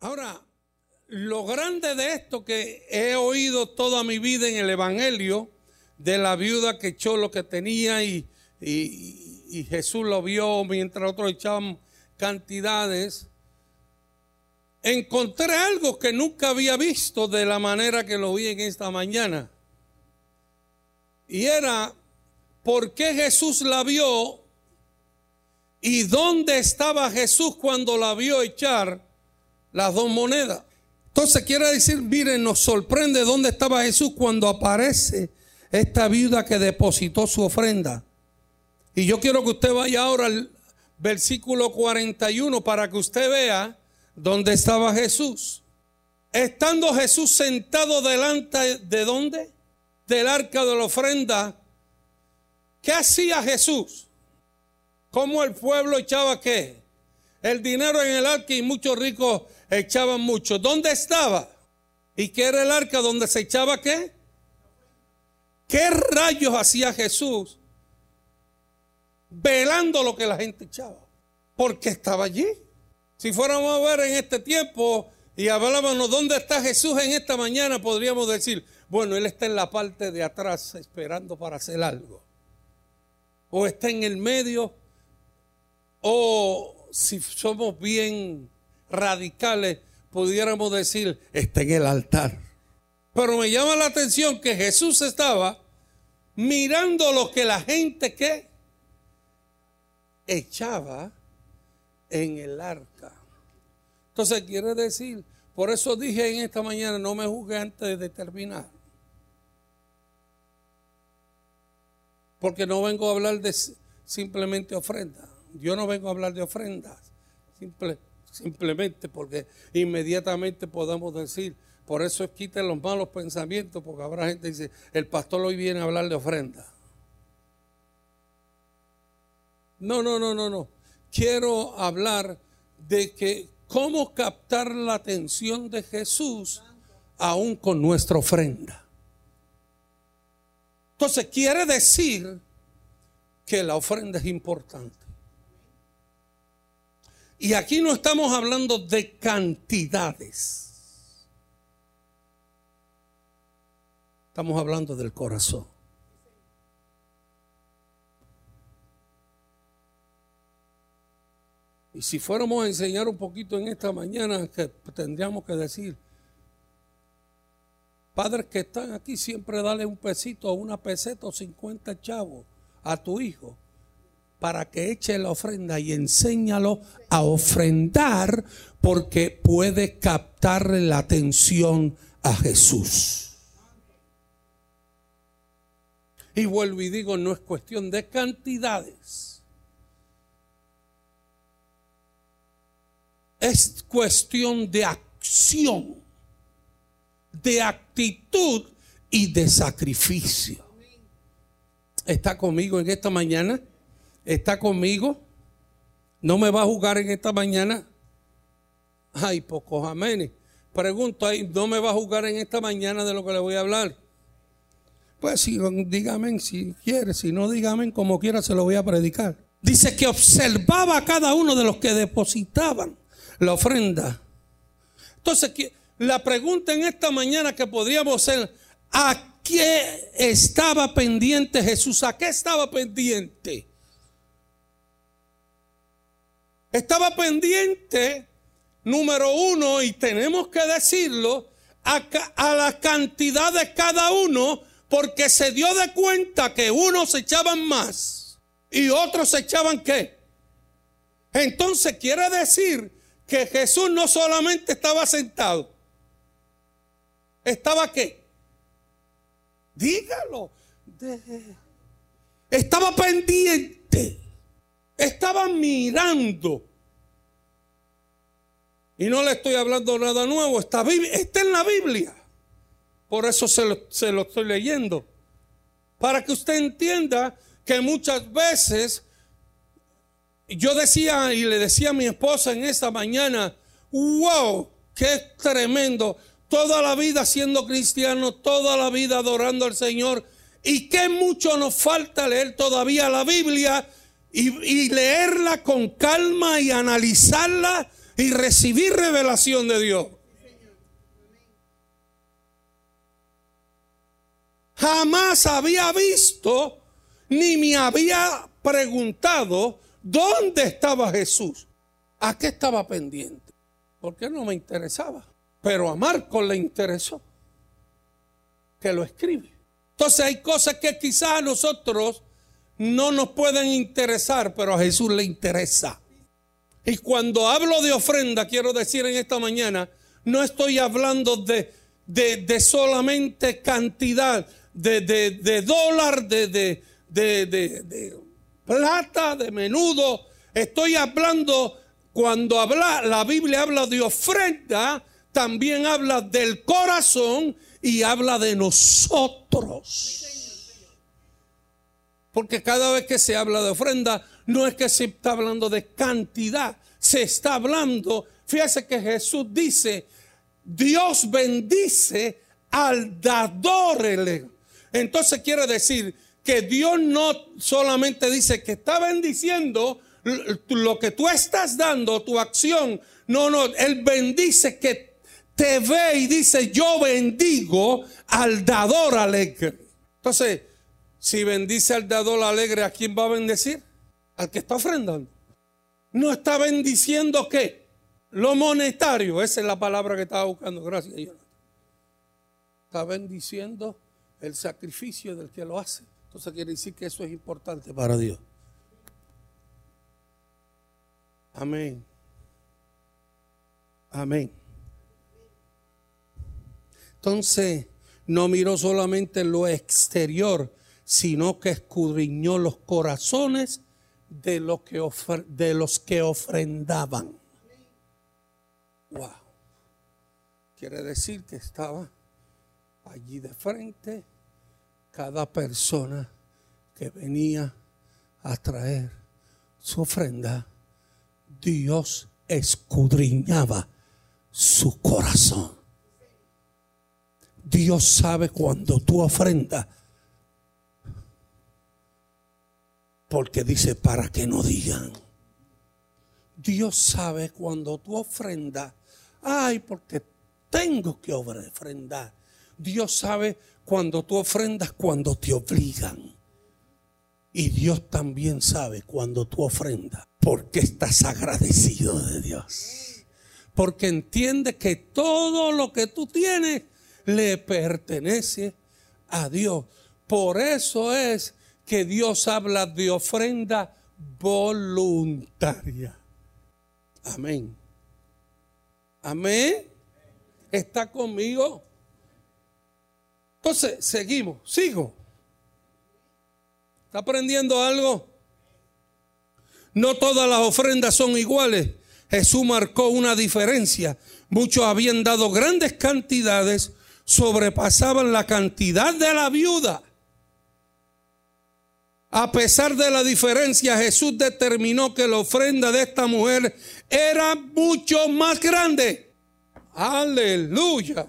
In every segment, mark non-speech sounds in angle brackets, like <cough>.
Ahora, lo grande de esto que he oído toda mi vida en el Evangelio, de la viuda que echó lo que tenía y, y Jesús lo vio mientras otros echaban cantidades, encontré algo que nunca había visto de la manera que lo vi en esta mañana. Y era, ¿por qué Jesús la vio? ¿Y dónde estaba Jesús cuando la vio echar las dos monedas? Entonces quiere decir, miren, nos sorprende dónde estaba Jesús cuando aparece esta viuda que depositó su ofrenda. Y yo quiero que usted vaya ahora al versículo 41 para que usted vea dónde estaba Jesús. Estando Jesús sentado delante de dónde? Del arca de la ofrenda. ¿Qué hacía Jesús? ¿Cómo el pueblo echaba qué? El dinero en el arca y muchos ricos echaban mucho. ¿Dónde estaba? ¿Y qué era el arca donde se echaba qué? ¿Qué rayos hacía Jesús velando lo que la gente echaba? Porque estaba allí. Si fuéramos a ver en este tiempo y hablábamos dónde está Jesús en esta mañana, podríamos decir, bueno, Él está en la parte de atrás esperando para hacer algo. O está en el medio, o si somos bien radicales, pudiéramos decir, está en el altar. Pero me llama la atención que Jesús estaba mirando lo que la gente que echaba en el arca. Entonces quiere decir, por eso dije en esta mañana, no me juzgue antes de terminar. Porque no vengo a hablar de simplemente ofrenda. Yo no vengo a hablar de ofrendas. Simplemente porque inmediatamente podamos decir, por eso es quiten los malos pensamientos, porque habrá gente que dice, el pastor hoy viene a hablar de ofrenda. No, no, no, no, no. Quiero hablar de que cómo captar la atención de Jesús aún con nuestra ofrenda. Entonces quiere decir que la ofrenda es importante. Y aquí no estamos hablando de cantidades. Estamos hablando del corazón. Y si fuéramos a enseñar un poquito en esta mañana, que tendríamos que decir, padres que están aquí, siempre dale un pesito una peseta o 50 chavos a tu hijo para que eche la ofrenda y enséñalo a ofrendar porque puede captarle la atención a Jesús. Y vuelvo y digo, no es cuestión de cantidades. Es cuestión de acción, de actitud y de sacrificio. ¿Está conmigo en esta mañana? ¿Está conmigo? ¿No me va a jugar en esta mañana? Ay, pocos amenes. Pregunto ahí, ¿no me va a jugar en esta mañana de lo que le voy a hablar? Pues sí, dígame si quiere, si no dígame como quiera se lo voy a predicar. Dice que observaba a cada uno de los que depositaban la ofrenda. Entonces, la pregunta en esta mañana que podríamos hacer, ¿a qué estaba pendiente Jesús? ¿A qué estaba pendiente? Estaba pendiente, número uno, y tenemos que decirlo, a, la cantidad de cada uno porque se dio de cuenta que unos echaban más y otros echaban qué. Entonces quiere decir que Jesús no solamente estaba sentado, estaba qué. Dígalo. estaba pendiente. Estaba mirando. Y no le estoy hablando nada nuevo. Está, en la Biblia. Por eso se lo, estoy leyendo. Para que usted entienda que muchas veces yo decía y le decía a mi esposa en esta mañana, wow, qué tremendo. Toda la vida siendo cristiano, toda la vida adorando al Señor. Y qué mucho nos falta leer todavía la Biblia y, leerla con calma y analizarla y recibir revelación de Dios. Jamás había visto ni me había preguntado dónde estaba Jesús. ¿A qué estaba pendiente? Porque no me interesaba. Pero a Marco le interesó que lo escribe. Entonces hay cosas que quizás a nosotros no nos pueden interesar, pero a Jesús le interesa. Y cuando hablo de ofrenda, quiero decir en esta mañana, no estoy hablando de, de, solamente cantidad de, de dólar, de, de, plata, de menudo. Estoy hablando, cuando habla, la Biblia habla de ofrenda, también habla del corazón y habla de nosotros. Porque cada vez que se habla de ofrenda, no es que se está hablando de cantidad, se está hablando, fíjese que Jesús dice, Dios bendice al dador. Entonces quiere decir que Dios no solamente dice que está bendiciendo lo que tú estás dando, tu acción, no, no, Él bendice que te ve y dice, yo bendigo al dador alegre. Entonces, si bendice al dador alegre, ¿a quién va a bendecir? Al que está ofrendando. No está bendiciendo qué? Lo monetario. Esa es la palabra que estaba buscando. Gracias, Jonathan. Está bendiciendo el sacrificio del que lo hace. Entonces quiere decir que eso es importante para Dios. Amén. Amén. Entonces, no miró solamente lo exterior, sino que escudriñó los corazones de, que de los que ofrendaban. Wow. Quiere decir que estaba allí de frente cada persona que venía a traer su ofrenda. Dios escudriñaba su corazón. Dios sabe cuando tú ofrendas. Porque dice para que no digan. Dios sabe cuando tú ofrendas. Ay, porque tengo que ofrendar. Dios sabe cuando tú ofrendas, cuando te obligan. Y Dios también sabe cuando tú ofrendas, porque estás agradecido de Dios. Porque entiende que todo lo que tú tienes le pertenece a Dios. Por eso es que Dios habla de ofrenda voluntaria. Amén. Amén. ¿Está conmigo? Entonces, seguimos, sigo. ¿Está aprendiendo algo? No todas las ofrendas son iguales. Jesús marcó una diferencia. Muchos habían dado grandes cantidades, sobrepasaban la cantidad de la viuda. A pesar de la diferencia, Jesús determinó que la ofrenda de esta mujer era mucho más grande. Aleluya.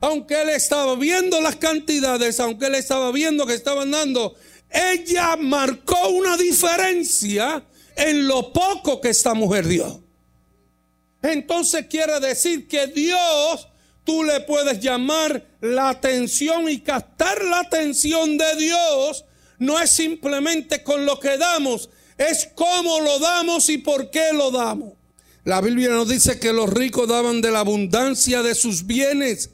Aunque él estaba viendo las cantidades, aunque él estaba viendo que estaban dando, ella marcó una diferencia en lo poco que esta mujer dio. Entonces quiere decir que Dios tú le puedes llamar la atención y captar la atención de Dios no es simplemente con lo que damos, es cómo lo damos y por qué lo damos. La Biblia nos dice que los ricos daban de la abundancia de sus bienes,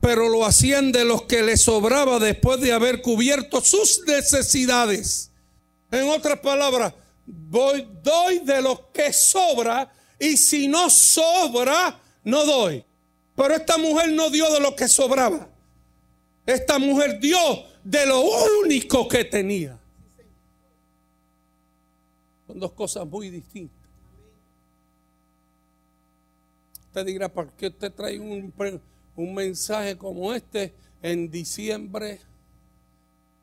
pero lo hacían de los que les sobraba después de haber cubierto sus necesidades. En otras palabras, voy, doy de lo que sobra y si no sobra, no doy. Pero esta mujer no dio de lo que sobraba. Esta mujer dio de lo único que tenía. Son dos cosas muy distintas. Usted dirá, ¿por qué usted trae un, un mensaje como este en diciembre?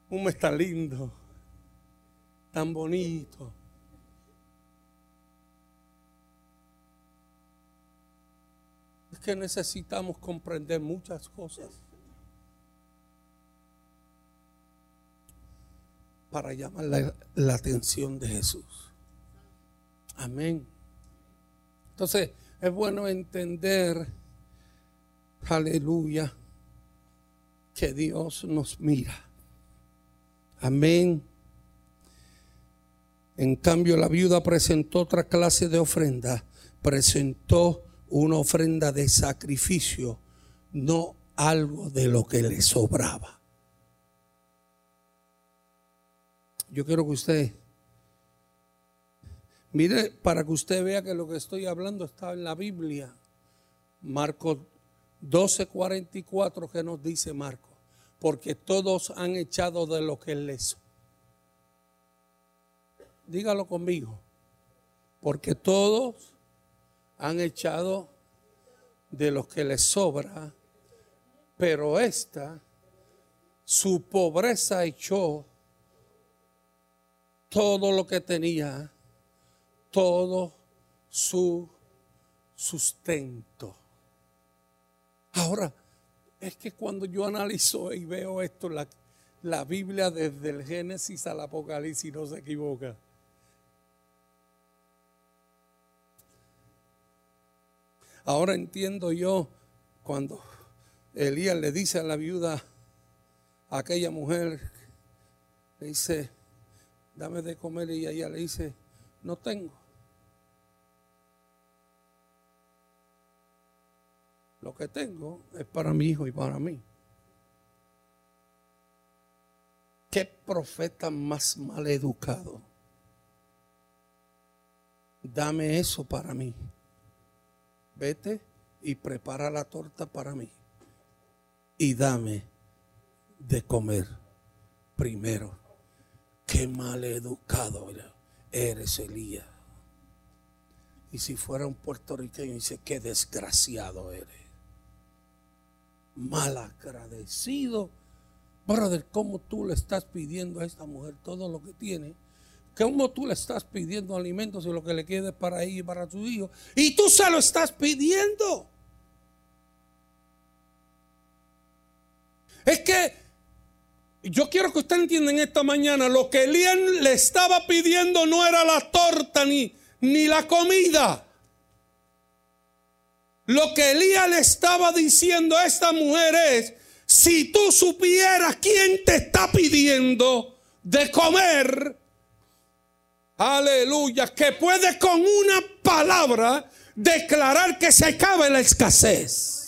Un mes tan lindo, tan bonito. Es que necesitamos comprender muchas cosas. Para llamar la, atención de Jesús. Amén. Entonces, es bueno entender, aleluya, que Dios nos mira. Amén. En cambio, la viuda presentó otra clase de ofrenda. Presentó una ofrenda de sacrificio, no algo de lo que le sobraba. Yo quiero que usted mire para que usted vea que lo que estoy hablando está en la Biblia. Marcos 12:44 que nos dice Marcos, porque todos han echado de lo que les Dígalo conmigo. Porque todos han echado de lo que les sobra, pero esta, su pobreza echó todo lo que tenía, todo su sustento. Ahora, es que cuando yo analizo y veo esto, la, la Biblia desde el Génesis al Apocalipsis no se equivoca. Ahora entiendo yo cuando Elías le dice a la viuda, a aquella mujer, le dice, dame de comer y ella le dice, no tengo. Lo que tengo es para mi hijo y para mí. ¿Qué profeta más mal educado? Dame eso para mí vete y prepara la torta para mí y dame de comer primero. Qué mal educado eres, Elías. Y si fuera un puertorriqueño, dice, qué desgraciado eres. Mal agradecido. Brother, ¿cómo tú le estás pidiendo a esta mujer todo lo que tiene? ¿Cómo tú le estás pidiendo alimentos y lo que le quede para ella y para su hijo? Y tú se lo estás pidiendo. Es que yo quiero que usted entienda en esta mañana, lo que Elías le estaba pidiendo no era la torta ni, ni la comida. Lo que Elías le estaba diciendo a esta mujer es, si tú supieras quién te está pidiendo de comer, Aleluya. Que puede con una palabra declarar que se acabe la escasez.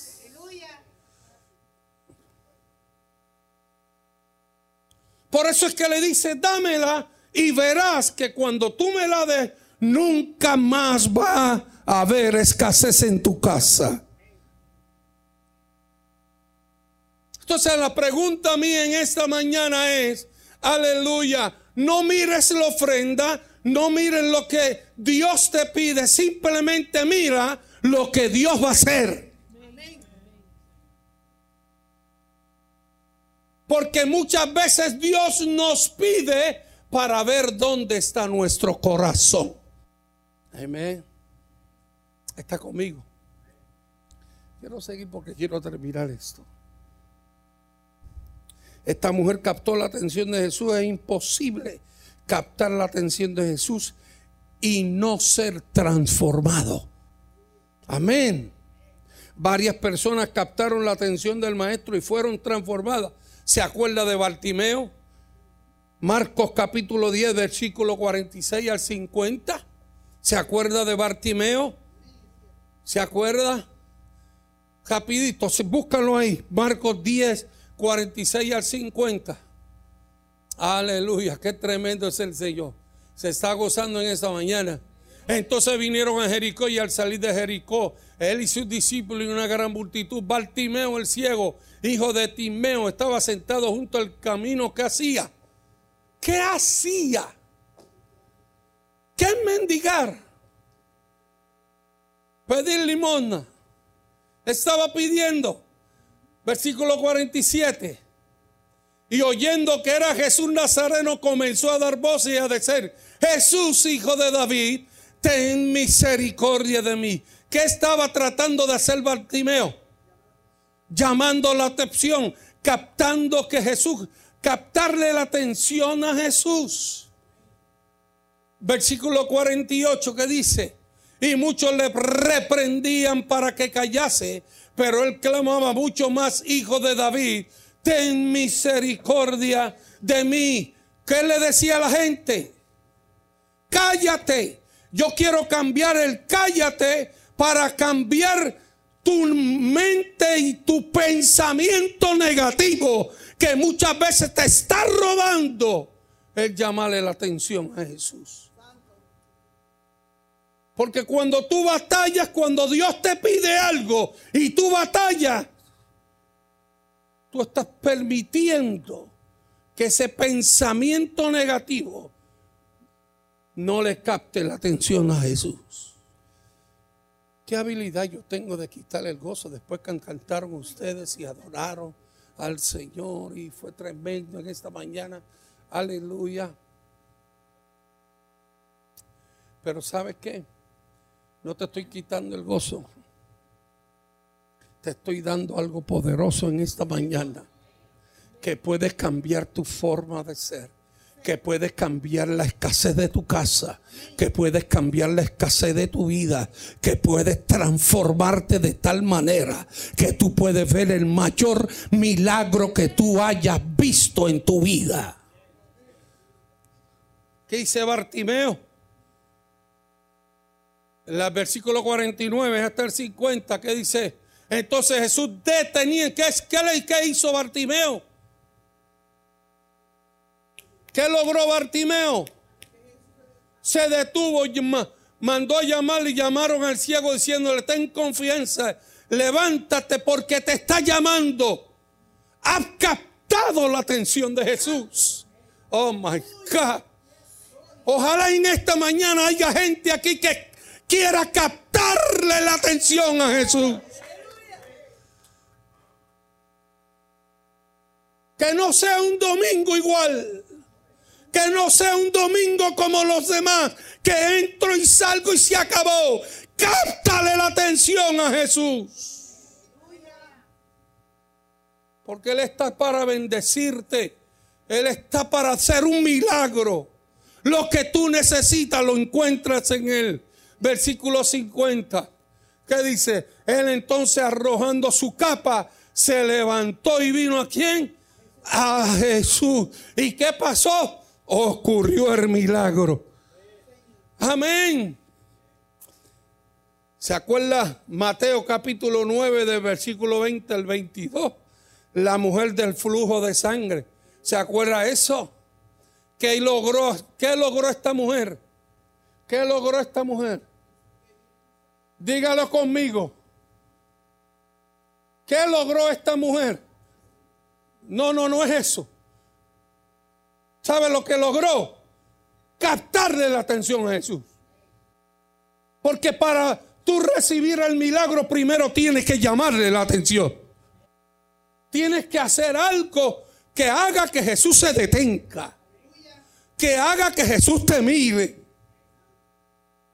Por eso es que le dice, dámela y verás que cuando tú me la des, nunca más va a haber escasez en tu casa. Entonces la pregunta mía en esta mañana es, aleluya, no mires la ofrenda, no miren lo que Dios te pide, simplemente mira lo que Dios va a hacer. Porque muchas veces Dios nos pide para ver dónde está nuestro corazón. Amén. Está conmigo. Quiero seguir porque quiero terminar esto. Esta mujer captó la atención de Jesús. Es imposible captar la atención de Jesús y no ser transformado. Amén. Varias personas captaron la atención del maestro y fueron transformadas. ¿Se acuerda de Bartimeo? Marcos capítulo 10, versículo 46 al 50. ¿Se acuerda de Bartimeo? ¿Se acuerda? Rapidito, búscalo ahí. Marcos 10, 46 al 50. Aleluya, qué tremendo es el Señor. Se está gozando en esta mañana. Entonces vinieron a Jericó y al salir de Jericó, él y sus discípulos y una gran multitud, Bartimeo el ciego, hijo de Timeo, estaba sentado junto al camino que hacía. ¿Qué hacía? ¿Qué mendigar? Pedir limosna. Estaba pidiendo. Versículo 47. Y oyendo que era Jesús Nazareno, comenzó a dar voces y a decir, Jesús, hijo de David, ten misericordia de mí. ¿Qué estaba tratando de hacer Bartimeo? Llamando la atención, captando que Jesús, captarle la atención a Jesús. Versículo 48 que dice, y muchos le reprendían para que callase, pero él clamaba mucho más, hijo de David, ten misericordia de mí. ¿Qué le decía a la gente? Cállate. Yo quiero cambiar el cállate para cambiar tu mente y tu pensamiento negativo que muchas veces te está robando el llamarle la atención a Jesús. Porque cuando tú batallas, cuando Dios te pide algo y tú batallas, tú estás permitiendo que ese pensamiento negativo no le capte la atención a Jesús. ¿Qué habilidad yo tengo de quitar el gozo después que cantaron ustedes y adoraron al Señor y fue tremendo en esta mañana? Aleluya. Pero ¿sabes qué? No te estoy quitando el gozo. Te estoy dando algo poderoso en esta mañana que puedes cambiar tu forma de ser que puedes cambiar la escasez de tu casa, que puedes cambiar la escasez de tu vida, que puedes transformarte de tal manera que tú puedes ver el mayor milagro que tú hayas visto en tu vida. ¿Qué dice Bartimeo? En el versículo 49 hasta el 50, ¿qué dice? Entonces Jesús detenía, ¿qué, qué, qué hizo Bartimeo? ¿Qué logró Bartimeo? Se detuvo, mandó a llamar y llamaron al ciego diciéndole, ten confianza, levántate porque te está llamando. Has captado la atención de Jesús. Oh my God. Ojalá en esta mañana haya gente aquí que quiera captarle la atención a Jesús. Que no sea un domingo igual. Que no sea un domingo como los demás, que entro y salgo y se acabó. Cáptale la atención a Jesús. Porque Él está para bendecirte. Él está para hacer un milagro. Lo que tú necesitas lo encuentras en Él. Versículo 50. ¿Qué dice? Él entonces arrojando su capa, se levantó y vino a quién? A Jesús. ¿Y qué pasó? Ocurrió el milagro. Amén. ¿Se acuerda Mateo capítulo 9 del versículo 20 al 22? La mujer del flujo de sangre. ¿Se acuerda eso? ¿Qué logró, qué logró esta mujer? ¿Qué logró esta mujer? Dígalo conmigo. ¿Qué logró esta mujer? No, no, no es eso. ¿Sabe lo que logró? Captarle la atención a Jesús. Porque para tú recibir el milagro primero tienes que llamarle la atención. Tienes que hacer algo que haga que Jesús se detenga. Que haga que Jesús te mire.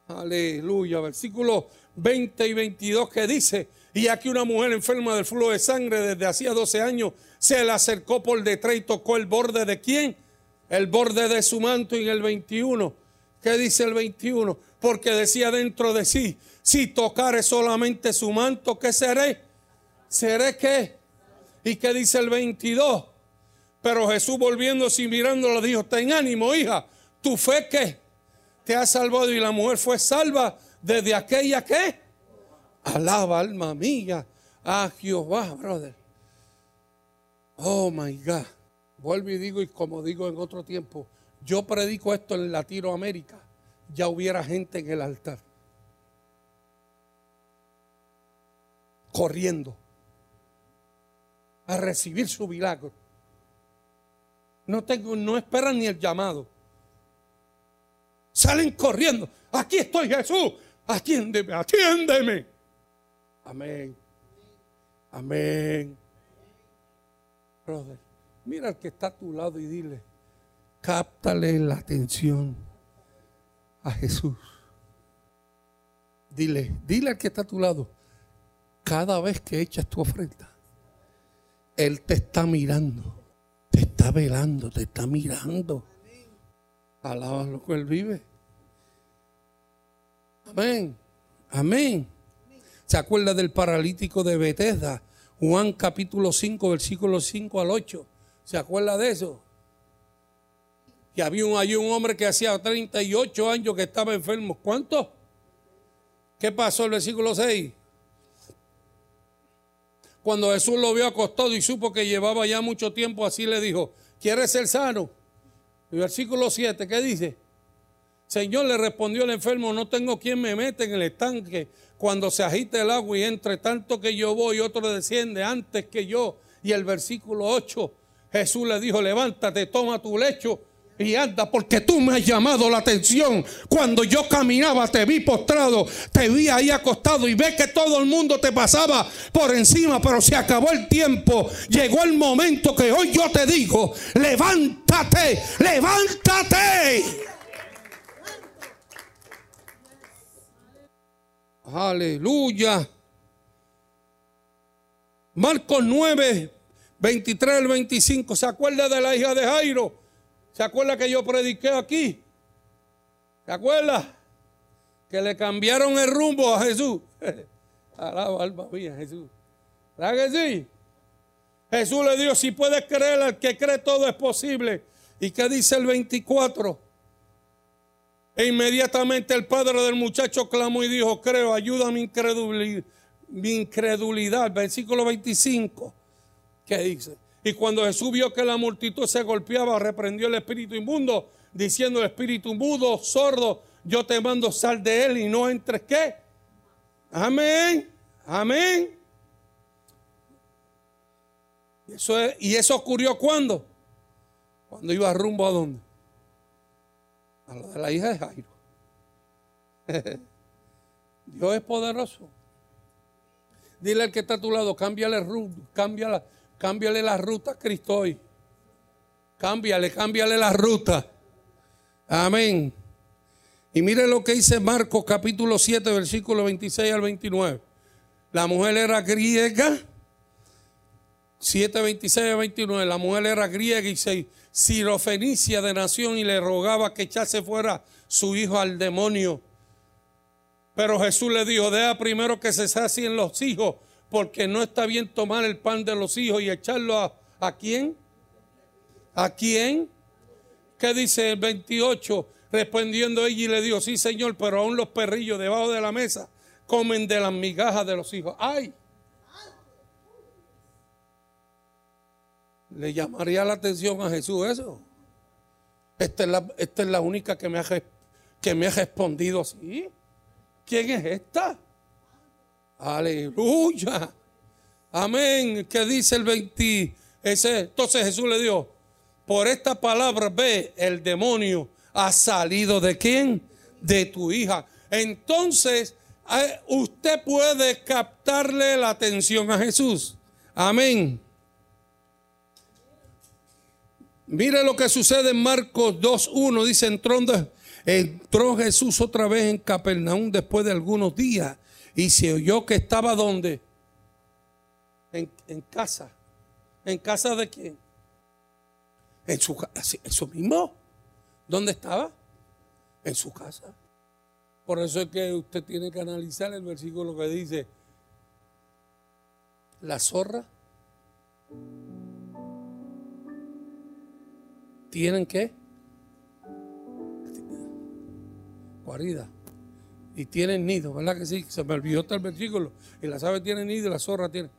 Aleluya. Versículo 20 y 22 que dice, y aquí una mujer enferma del flujo de sangre desde hacía 12 años se le acercó por detrás y tocó el borde de quién? El borde de su manto en el 21. ¿Qué dice el 21? Porque decía dentro de sí, si tocare solamente su manto, ¿qué seré? ¿Seré qué? ¿Y qué dice el 22? Pero Jesús volviéndose y mirándolo dijo, ten ánimo, hija, tu fe que te ha salvado y la mujer fue salva desde aquella que alaba alma mía a Jehová, brother. Oh my God. Vuelvo y digo, y como digo en otro tiempo, yo predico esto en Latinoamérica, ya hubiera gente en el altar. Corriendo a recibir su milagro. No, tengo, no esperan ni el llamado. Salen corriendo. Aquí estoy Jesús. Atiéndeme, atiéndeme. Amén. Amén. Brother. Mira al que está a tu lado y dile, cáptale la atención a Jesús. Dile, dile al que está a tu lado, cada vez que echas tu ofrenda, Él te está mirando, te está velando, te está mirando. Alaba lo que Él vive. Amén. Amén. ¿Se acuerda del paralítico de Bethesda? Juan capítulo 5, versículo 5 al 8. ¿Se acuerda de eso? Que había un, un hombre que hacía 38 años que estaba enfermo. ¿Cuánto? ¿Qué pasó el versículo 6? Cuando Jesús lo vio acostado y supo que llevaba ya mucho tiempo, así le dijo, ¿quieres ser sano? El versículo 7, ¿qué dice? Señor le respondió el enfermo, no tengo quien me mete en el estanque cuando se agite el agua y entre tanto que yo voy, otro desciende antes que yo. Y el versículo 8, Jesús le dijo, levántate, toma tu lecho y anda, porque tú me has llamado la atención. Cuando yo caminaba, te vi postrado, te vi ahí acostado y ves que todo el mundo te pasaba por encima, pero se acabó el tiempo. Llegó el momento que hoy yo te digo, levántate, levántate. Aleluya. Marcos 9, 23 al 25. ¿Se acuerda de la hija de Jairo? ¿Se acuerda que yo prediqué aquí? ¿Se acuerda? Que le cambiaron el rumbo a Jesús. <laughs> Alaba alma mía, Jesús. ¿Verdad que sí? Jesús le dijo, si puedes creer, al que cree todo es posible. ¿Y qué dice el 24? E inmediatamente el padre del muchacho clamó y dijo, creo, ayuda mi incredulidad. Mi incredulidad. Versículo 25. ¿Qué dice? Y cuando Jesús vio que la multitud se golpeaba, reprendió el espíritu inmundo, diciendo espíritu mudo, sordo, yo te mando sal de él y no entres qué. Amén. Amén. Y eso, y eso ocurrió cuando? Cuando iba rumbo a dónde? a lo de la hija de Jairo. <laughs> Dios es poderoso. Dile al que está a tu lado, cámbiale, cámbiale, cámbiale la ruta a Cristo hoy. Cámbiale, cámbiale la ruta. Amén. Y mire lo que dice Marcos capítulo 7, versículo 26 al 29. La mujer era griega. 7, 26 al 29. La mujer era griega y se sirofenicia de nación y le rogaba que echase fuera su hijo al demonio. Pero Jesús le dijo, deja primero que se sacien los hijos, porque no está bien tomar el pan de los hijos y echarlo a, ¿a quién? ¿A quién? ¿Qué dice el 28? Respondiendo ella y le dijo, sí señor, pero aún los perrillos debajo de la mesa comen de las migajas de los hijos. ¡Ay! ¿Le llamaría la atención a Jesús eso? Esta es la, esta es la única que me, ha, que me ha respondido así. ¿Quién es esta? Aleluya. Amén. ¿Qué dice el 20? Ese, entonces Jesús le dijo, por esta palabra ve, el demonio ha salido de quién? De tu hija. Entonces, eh, usted puede captarle la atención a Jesús. Amén. Mire lo que sucede en Marcos 2.1. Dice, entró, entró Jesús otra vez en Capernaum después de algunos días y se oyó que estaba donde? En, casa. ¿En casa de quién? En su casa. Eso mismo. ¿Dónde estaba? En su casa. Por eso es que usted tiene que analizar el versículo que dice, la zorra tienen que guarida y tienen nido, ¿verdad que sí? Se me olvidó el versículo. Y las aves tienen nido y la zorra tiene.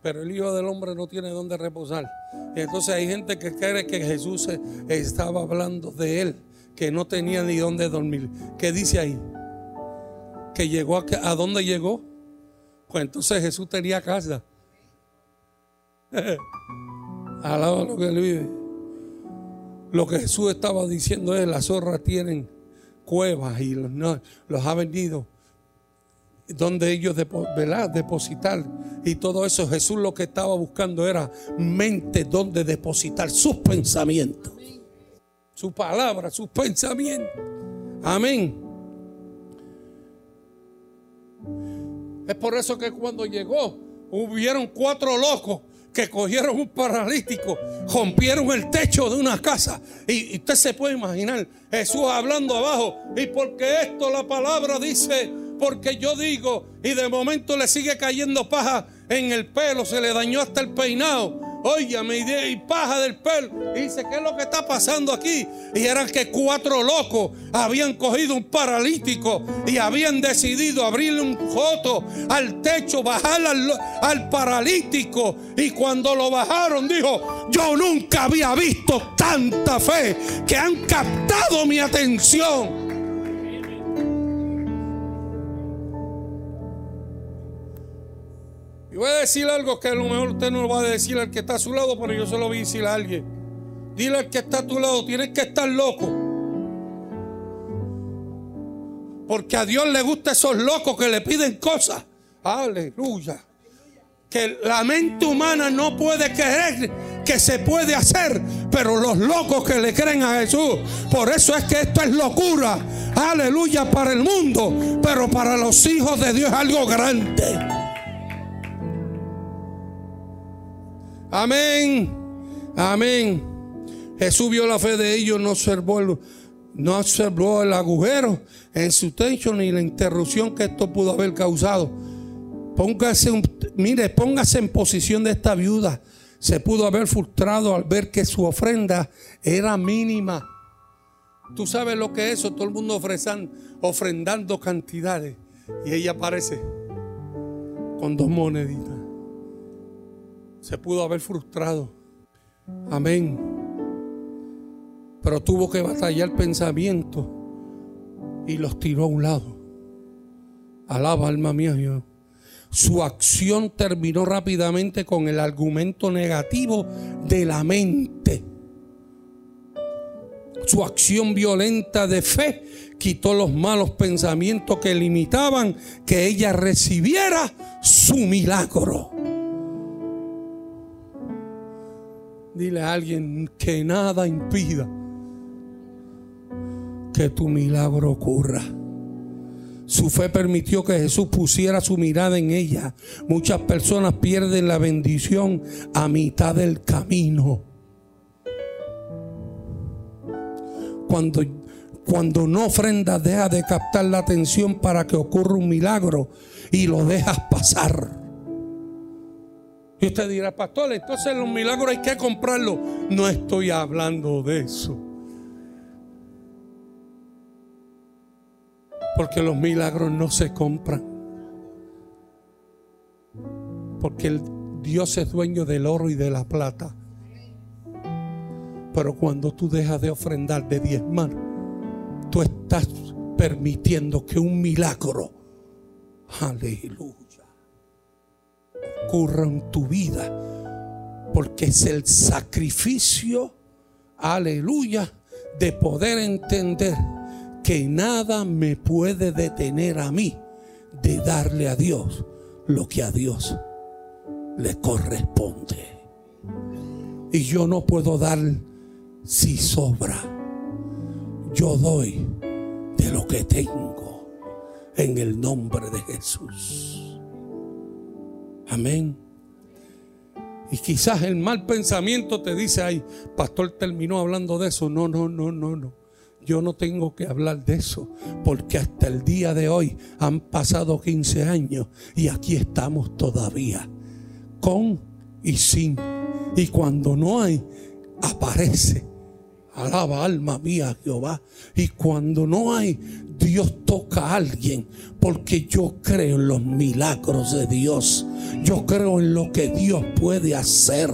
Pero el Hijo del Hombre no tiene dónde reposar. Y entonces hay gente que cree que Jesús estaba hablando de él, que no tenía ni dónde dormir. ¿Qué dice ahí? Que llegó a, a dónde llegó. Pues entonces Jesús tenía casa. <laughs> Alaba lo que él vive. Lo que Jesús estaba diciendo es, las zorras tienen cuevas y los, ha vendido donde ellos depositar y todo eso. Jesús lo que estaba buscando era mente donde depositar sus pensamientos, su palabra, sus pensamientos. Amén. Es por eso que cuando llegó, hubieron cuatro locos que cogieron un paralítico, rompieron el techo de una casa. Y, usted se puede imaginar Jesús hablando abajo. Y porque esto la palabra dice, porque yo digo y de momento le sigue cayendo paja en el pelo, se le dañó hasta el peinado. Óyame, y paja del pelo. Y dice, ¿qué es lo que está pasando aquí? Y eran que cuatro locos habían cogido un paralítico y habían decidido abrirle un joto al techo, bajar al paralítico. Y cuando lo bajaron, dijo, yo nunca había visto tanta fe que han captado mi atención. Voy a decir algo que a lo mejor usted no lo va a decir al que está a su lado, pero yo se lo voy a decir a alguien. Dile al que está a tu lado, tienes que estar loco. Porque a Dios le gusta esos locos que le piden cosas. Aleluya. Que la mente humana no puede creer que se puede hacer, pero los locos que le creen a Jesús. Por eso es que esto es locura. Aleluya para el mundo, pero para los hijos de Dios es algo grande. Amén. Amén. Jesús vio la fe de ellos, no observó el, no el agujero en su techo ni la interrupción que esto pudo haber causado. Póngase, mire, póngase en posición de esta viuda. Se pudo haber frustrado al ver que su ofrenda era mínima. Tú sabes lo que es eso, todo el mundo ofrendando cantidades. Y ella aparece con dos moneditas se pudo haber frustrado. Amén. Pero tuvo que batallar pensamiento y los tiró a un lado. Alaba, alma mía, Dios. Su acción terminó rápidamente con el argumento negativo de la mente. Su acción violenta de fe quitó los malos pensamientos que limitaban que ella recibiera su milagro. Dile a alguien que nada impida que tu milagro ocurra. Su fe permitió que Jesús pusiera su mirada en ella. Muchas personas pierden la bendición a mitad del camino. Cuando, cuando no ofrendas, deja de captar la atención para que ocurra un milagro y lo dejas pasar. Y usted dirá, pastor, entonces los milagros hay que comprarlos. No estoy hablando de eso. Porque los milagros no se compran. Porque el Dios es dueño del oro y de la plata. Pero cuando tú dejas de ofrendar, de diezmar, tú estás permitiendo que un milagro, aleluya ocurra en tu vida. Porque es el sacrificio, aleluya, de poder entender que nada me puede detener a mí de darle a Dios lo que a Dios le corresponde. Y yo no puedo dar si sobra. Yo doy de lo que tengo en el nombre de Jesús. Amén. Y quizás el mal pensamiento te dice, ay, pastor terminó hablando de eso. No, no, no, no, no. Yo no tengo que hablar de eso, porque hasta el día de hoy han pasado 15 años y aquí estamos todavía, con y sin. Y cuando no hay, aparece. Alaba alma mía Jehová. Y cuando no hay, Dios toca a alguien porque yo creo en los milagros de Dios. Yo creo en lo que Dios puede hacer.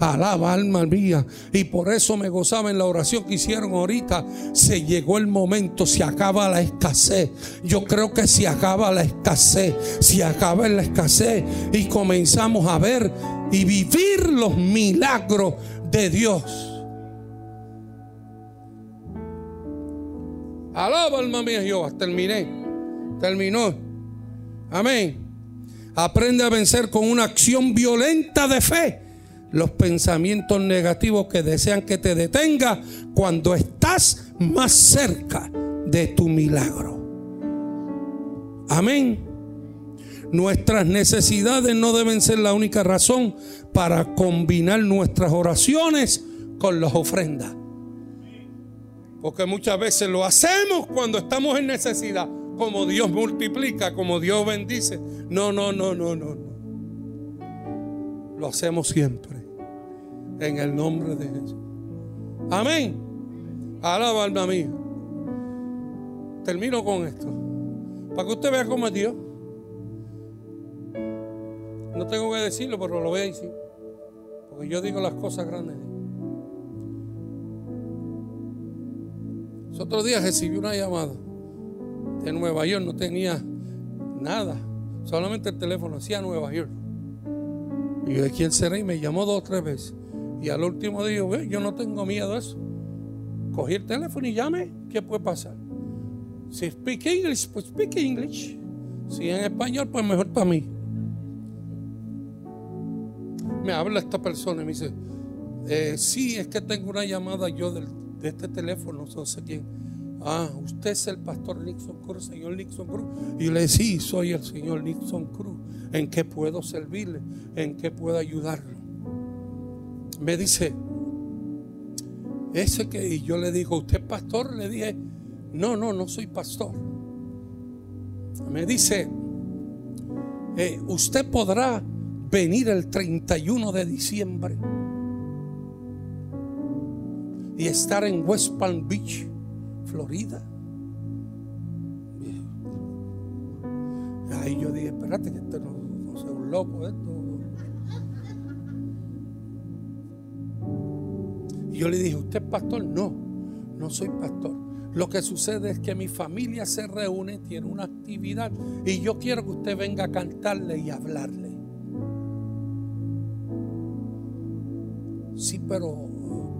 Alaba alma mía. Y por eso me gozaba en la oración que hicieron ahorita. Se llegó el momento, se acaba la escasez. Yo creo que se acaba la escasez. Se acaba la escasez. Y comenzamos a ver y vivir los milagros de Dios. Alaba alma mía Jehová. Terminé. Terminó. Amén. Aprende a vencer con una acción violenta de fe los pensamientos negativos que desean que te detenga cuando estás más cerca de tu milagro. Amén. Nuestras necesidades no deben ser la única razón para combinar nuestras oraciones con las ofrendas. Porque muchas veces lo hacemos cuando estamos en necesidad. como Dios multiplica, como Dios bendice. No, no, no, no, no, no. Lo hacemos siempre. En el nombre de Jesús. Amén. Alaba alma mía. Termino con esto. Para que usted vea cómo es Dios. No tengo que decirlo, pero lo voy a decir. Porque yo digo las cosas grandes. Los otros días recibí una llamada de Nueva York. No tenía nada. Solamente el teléfono hacía Nueva York. Y yo de quién será y me llamó dos o tres veces. Y al último día, yo no tengo miedo a eso. Cogí el teléfono y llame. ¿Qué puede pasar? Si speak English, pues speak English. Si en español, pues mejor para mí me habla esta persona y me dice, eh, sí, es que tengo una llamada yo de este teléfono, no sé quién. Ah, usted es el pastor Nixon Cruz, señor Nixon Cruz. Y yo le dije, sí, soy el señor Nixon Cruz. ¿En qué puedo servirle? ¿En qué puedo ayudarlo? Me dice, ese que, y yo le digo, ¿usted es pastor? Le dije, no, no, no soy pastor. Me dice, eh, usted podrá venir el 31 de diciembre y estar en West Palm Beach, Florida. Ahí yo dije, espérate que este no, no sea un loco esto. Y yo le dije, ¿usted es pastor? No, no soy pastor. Lo que sucede es que mi familia se reúne, tiene una actividad y yo quiero que usted venga a cantarle y hablarle. Sí, pero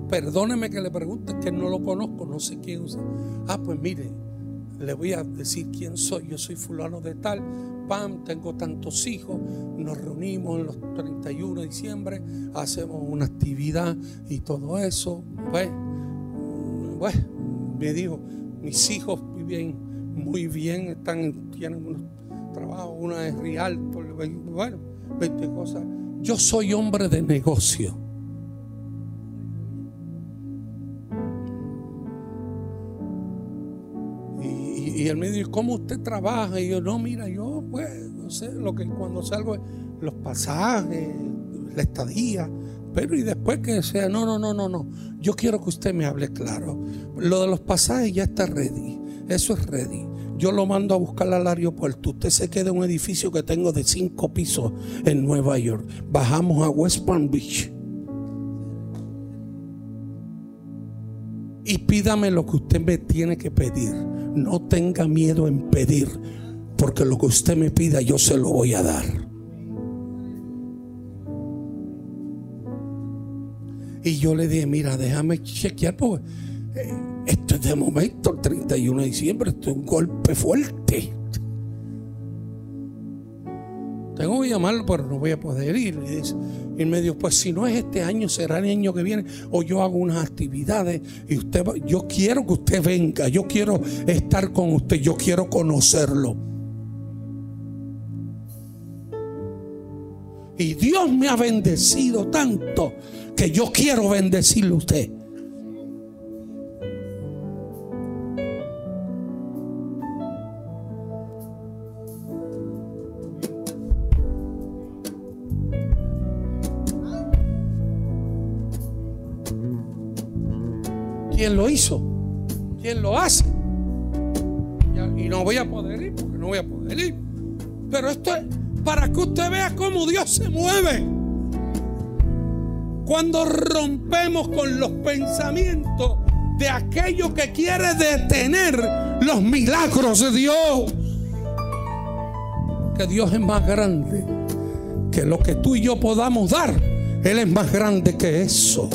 perdóneme que le pregunte, que no lo conozco, no sé quién es. Ah, pues mire, le voy a decir quién soy. Yo soy fulano de tal, pam, tengo tantos hijos, nos reunimos en los 31 de diciembre, hacemos una actividad y todo eso. Pues, pues me dijo, mis hijos viven muy bien, están, tienen unos trabajos, una es Rialto, bueno, 20 cosas. Yo soy hombre de negocio. ¿Cómo usted trabaja? Y yo, no, mira, yo, pues, no sé, lo que cuando salgo, los pasajes, la estadía, pero y después que sea, no, no, no, no, no, yo quiero que usted me hable claro. Lo de los pasajes ya está ready, eso es ready. Yo lo mando a buscar al aeropuerto. Usted se queda en un edificio que tengo de cinco pisos en Nueva York. Bajamos a West Palm Beach. Y pídame lo que usted me tiene que pedir no tenga miedo en pedir, porque lo que usted me pida yo se lo voy a dar. Y yo le dije, mira, déjame chequear, porque eh, esto es de momento, el 31 de diciembre, esto es un golpe fuerte. Que llamarlo, pero no voy a poder ir. Y, me dijo, pues si no es este año, será el año que viene. O yo hago unas actividades y usted, yo quiero que usted venga, yo quiero estar con usted, yo quiero conocerlo. Y Dios me ha bendecido tanto que yo quiero bendecirle a usted. ¿Quién lo hizo? ¿Quién lo hace? Y no voy a poder ir porque no voy a poder ir. Pero esto es para que usted vea cómo Dios se mueve. Cuando rompemos con los pensamientos de aquello que quiere detener los milagros de Dios. Que Dios es más grande que lo que tú y yo podamos dar. Él es más grande que eso.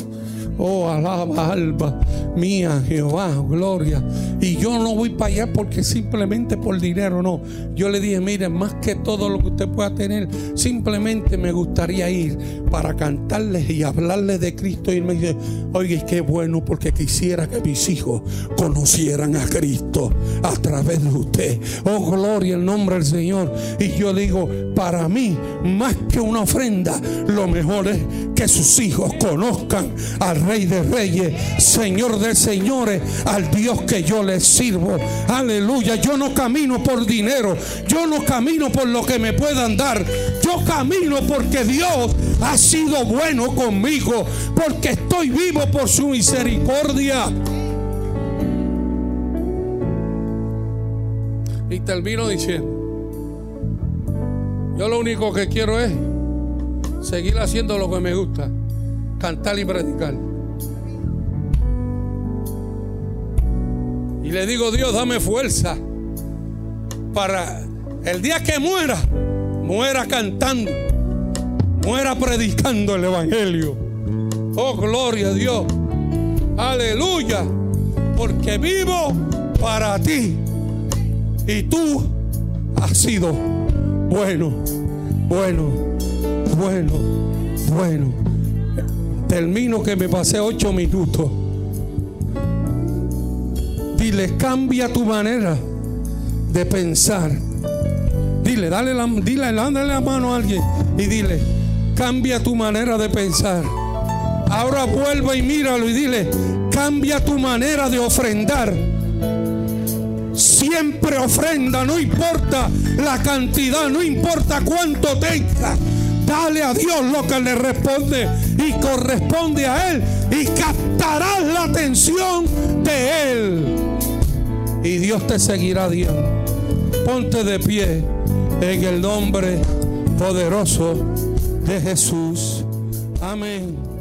Oh, alaba, alba mía, Jehová, gloria. Y yo no voy para allá porque simplemente por dinero, no. Yo le dije, mire, más que todo lo que usted pueda tener, simplemente me gustaría ir para cantarles y hablarles de Cristo. Y él me dice, oye, qué bueno porque quisiera que mis hijos conocieran a Cristo a través de usted. Oh, gloria el nombre del Señor. Y yo digo, para mí, más que una ofrenda, lo mejor es que sus hijos conozcan al Rey de Reyes, Señor de Señores, al Dios que yo les sirvo. Aleluya. Yo no camino por dinero. Yo no camino por lo que me puedan dar. Yo camino porque Dios ha sido bueno conmigo. Porque estoy vivo por su misericordia. Y termino diciendo, yo lo único que quiero es seguir haciendo lo que me gusta, cantar y predicar. Y le digo, Dios, dame fuerza para el día que muera, muera cantando, muera predicando el Evangelio. Oh, gloria a Dios. Aleluya. Porque vivo para ti. Y tú has sido bueno, bueno, bueno, bueno. Termino que me pasé ocho minutos. Dile, cambia tu manera de pensar. Dile, dale la, la mano a alguien y dile, cambia tu manera de pensar. Ahora vuelva y míralo y dile, cambia tu manera de ofrendar siempre ofrenda, no importa la cantidad, no importa cuánto tenga. Dale a Dios lo que le responde y corresponde a Él y captarás la atención de Él. Y Dios te seguirá Dios. Ponte de pie en el nombre poderoso de Jesús. Amén.